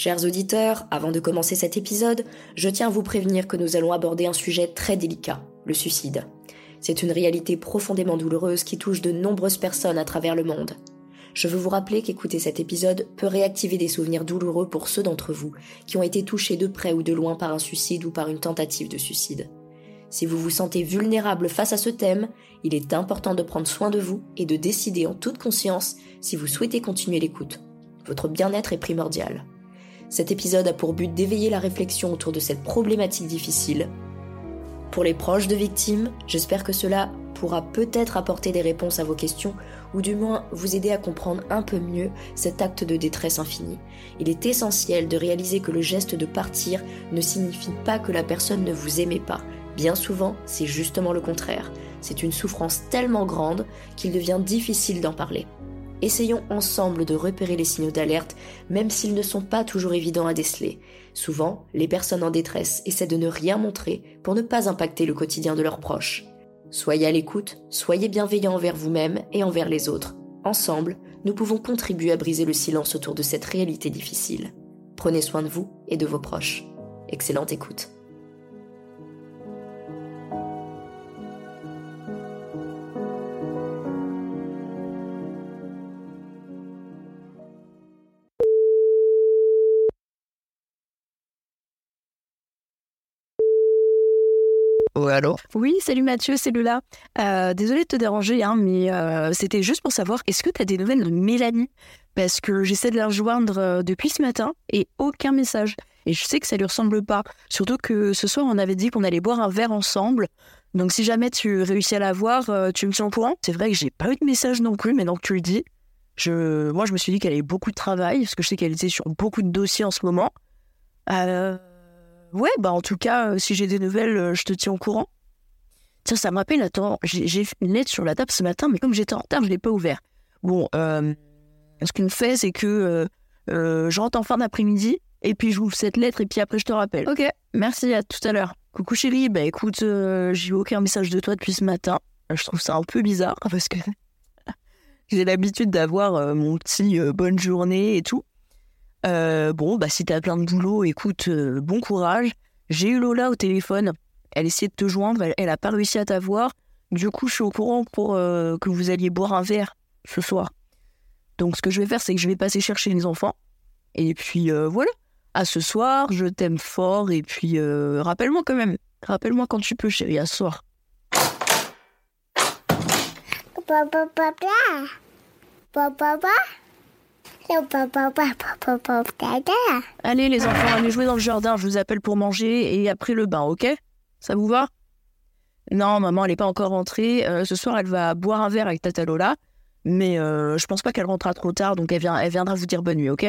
Chers auditeurs, avant de commencer cet épisode, je tiens à vous prévenir que nous allons aborder un sujet très délicat, le suicide. C'est une réalité profondément douloureuse qui touche de nombreuses personnes à travers le monde. Je veux vous rappeler qu'écouter cet épisode peut réactiver des souvenirs douloureux pour ceux d'entre vous qui ont été touchés de près ou de loin par un suicide ou par une tentative de suicide. Si vous vous sentez vulnérable face à ce thème, il est important de prendre soin de vous et de décider en toute conscience si vous souhaitez continuer l'écoute. Votre bien-être est primordial. Cet épisode a pour but d'éveiller la réflexion autour de cette problématique difficile. Pour les proches de victimes, j'espère que cela pourra peut-être apporter des réponses à vos questions ou du moins vous aider à comprendre un peu mieux cet acte de détresse infinie. Il est essentiel de réaliser que le geste de partir ne signifie pas que la personne ne vous aimait pas. Bien souvent, c'est justement le contraire. C'est une souffrance tellement grande qu'il devient difficile d'en parler. Essayons ensemble de repérer les signaux d'alerte, même s'ils ne sont pas toujours évidents à déceler. Souvent, les personnes en détresse essaient de ne rien montrer pour ne pas impacter le quotidien de leurs proches. Soyez à l'écoute, soyez bienveillants envers vous-même et envers les autres. Ensemble, nous pouvons contribuer à briser le silence autour de cette réalité difficile. Prenez soin de vous et de vos proches. Excellente écoute. Oui, salut Mathieu, c'est Lula. Euh, désolée de te déranger, hein, mais euh, c'était juste pour savoir, est-ce que tu as des nouvelles de Mélanie? Parce que j'essaie de la rejoindre euh, depuis ce matin et aucun message. Et je sais que ça lui ressemble pas. Surtout que ce soir, on avait dit qu'on allait boire un verre ensemble. Donc si jamais tu réussis à la voir, tu me tiens au courant. C'est vrai que j'ai pas eu de message non plus, mais donc tu le dis. Je... Moi, je me suis dit qu'elle avait beaucoup de travail, parce que je sais qu'elle était sur beaucoup de dossiers en ce moment. Ouais, bah en tout cas, si j'ai des nouvelles, je te tiens au courant. Tiens, ça me rappelle, attends, j'ai une lettre sur la table ce matin, mais comme j'étais en retard, je ne l'ai pas ouvert. Bon, euh, ce qu'on fait, c'est que je rentre en fin d'après-midi, et puis j'ouvre cette lettre, et puis après, je te rappelle. Ok, merci, à tout à l'heure. Coucou chérie, bah écoute, j'ai eu aucun message de toi depuis ce matin. Je trouve ça un peu bizarre, parce que j'ai l'habitude d'avoir mon petit bonne journée et tout. Euh, bon, bah, si t'as plein de boulot, écoute, euh, bon courage. J'ai eu Lola au téléphone. Elle essayait de te joindre, elle, a pas réussi à t'avoir. Du coup, je suis au courant pour euh, que vous alliez boire un verre ce soir. Donc, ce que je vais faire, c'est que je vais passer chercher les enfants. Et puis, voilà. À ce soir, je t'aime fort. Et puis, rappelle-moi quand même. Rappelle-moi quand tu peux, chérie, à ce soir. Papa, papa. Papa, Allez les enfants, allez jouer dans le jardin, je vous appelle pour manger et après le bain, ok Ça vous va? Non, maman, elle n'est pas encore rentrée. Euh, ce soir, elle va boire un verre avec Tata Lola, mais euh, je pense pas qu'elle rentrera trop tard, donc elle, vient, elle viendra vous dire bonne nuit, ok?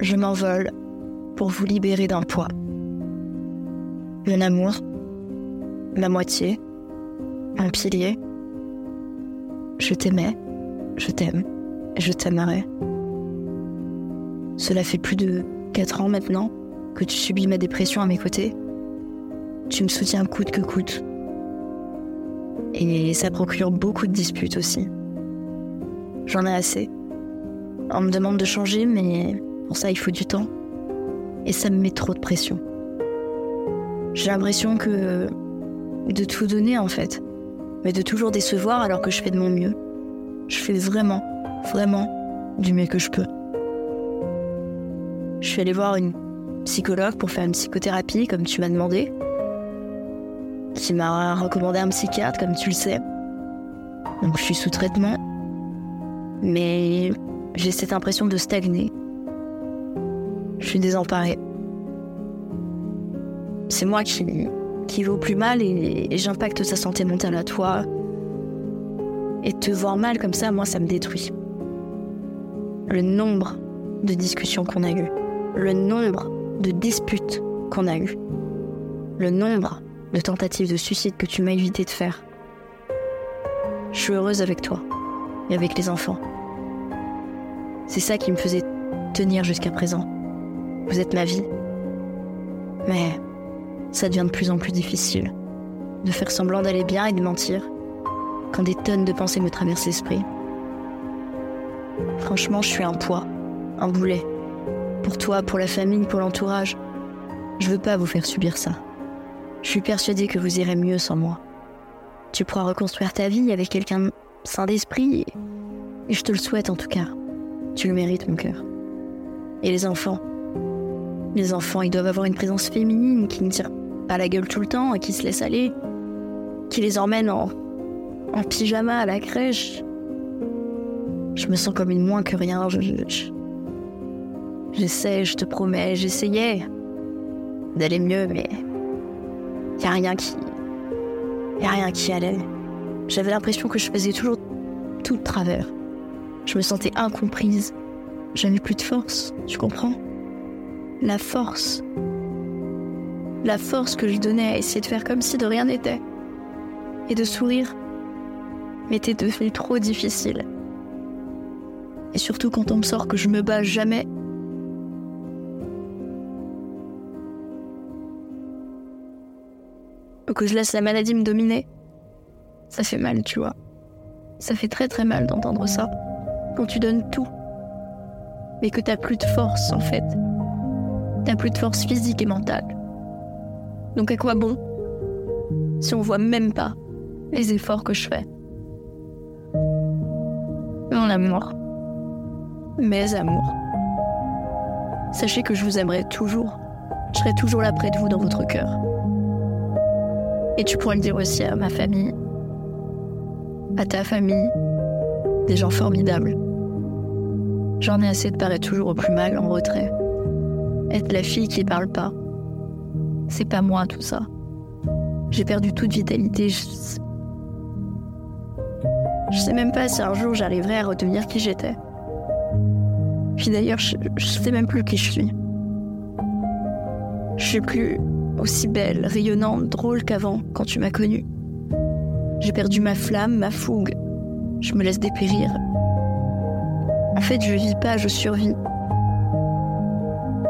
Je m'envole pour vous libérer d'un poids. Mon amour, ma moitié, un pilier. Je t'aimais, je t'aime, je t'aimerai. Cela fait plus de quatre ans maintenant que tu subis ma dépression à mes côtés. Tu me soutiens coûte que coûte. Et ça procure beaucoup de disputes aussi. J'en ai assez. On me demande de changer, mais pour ça, il faut du temps. Et ça me met trop de pression. J'ai l'impression que de tout donner en fait, mais de toujours décevoir alors que je fais de mon mieux. Je fais vraiment, vraiment du mieux que je peux. Je suis allée voir une psychologue pour faire une psychothérapie comme tu m'as demandé qui m'a recommandé un psychiatre, comme tu le sais. Donc je suis sous traitement. Mais j'ai cette impression de stagner. Je suis désemparée. C'est moi qui, qui vais au plus mal et, et j'impacte sa santé mentale à toi. Et te voir mal comme ça, moi, ça me détruit. le nombre de discussions qu'on a eues, le nombre de disputes qu'on a eues, le nombre de tentatives de suicide que tu m'as évité de faire. Je suis heureuse avec toi et avec les enfants. C'est ça qui me faisait tenir jusqu'à présent. Vous êtes ma vie. Mais ça devient de plus en plus difficile de faire semblant d'aller bien et de mentir quand des tonnes de pensées me traversent l'esprit. Franchement, je suis un poids, un boulet. Pour toi, pour la famille, pour l'entourage. Je veux pas vous faire subir ça. Je suis persuadée que vous irez mieux sans moi. Tu pourras reconstruire ta vie avec quelqu'un sain d'esprit et je te le souhaite en tout cas. Tu le mérites, mon cœur. Et les enfants? Les enfants, ils doivent avoir une présence féminine qui ne tire pas la gueule tout le temps et qui se laisse aller, qui les emmène en, en pyjama à la crèche. Je me sens comme une moins que rien. j'essaie, je te promets, j'essayais d'aller mieux, mais y a rien qui, y a rien qui allait. J'avais l'impression que je faisais toujours tout de travers. Je me sentais incomprise. J'avais plus de force, tu comprends? La force. La force que je donnais à essayer de faire comme si de rien n'était. Et de sourire m'était devenu trop difficile. Et surtout quand on me sort que je me bats jamais. Que je laisse la maladie me dominer. Ça fait mal, tu vois. Ça fait très très mal d'entendre ça. Quand tu donnes tout. Mais que t'as plus de force en fait. T'as plus de force physique et mentale. Donc à quoi bon Si on voit même pas les efforts que je fais? Mon amour. Mes amours. Sachez que je vous aimerai toujours. Je serai toujours là près de vous dans votre cœur. Et tu pourras le dire aussi à ma famille, à ta famille, des gens formidables. J'en ai assez de paraître toujours au plus mal, en retrait. Être la fille qui parle pas. C'est pas moi tout ça. J'ai perdu toute vitalité. Je... sais même pas si un jour j'arriverai à redevenir qui j'étais. Puis d'ailleurs, je... je sais même plus qui je suis. Je suis plus aussi belle, rayonnante, drôle qu'avant quand tu m'as connue. J'ai perdu ma flamme, ma fougue. Je me laisse dépérir. En fait, je vis pas, je survis.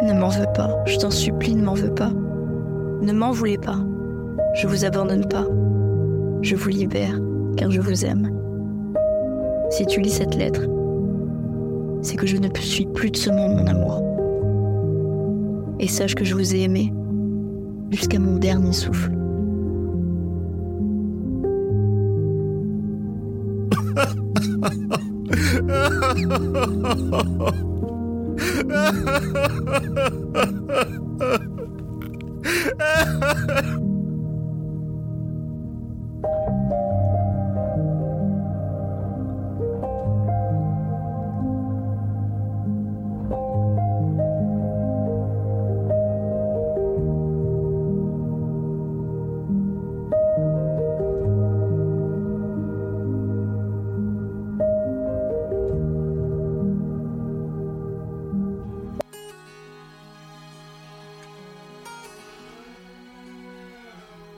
Ne m'en veux pas, je t'en supplie, ne m'en veux pas. Ne m'en voulez pas. Je vous abandonne pas. Je vous libère, car je vous aime. Si tu lis cette lettre, c'est que je ne suis plus de ce monde, mon amour. Et sache que je vous ai aimé jusqu'à mon dernier souffle.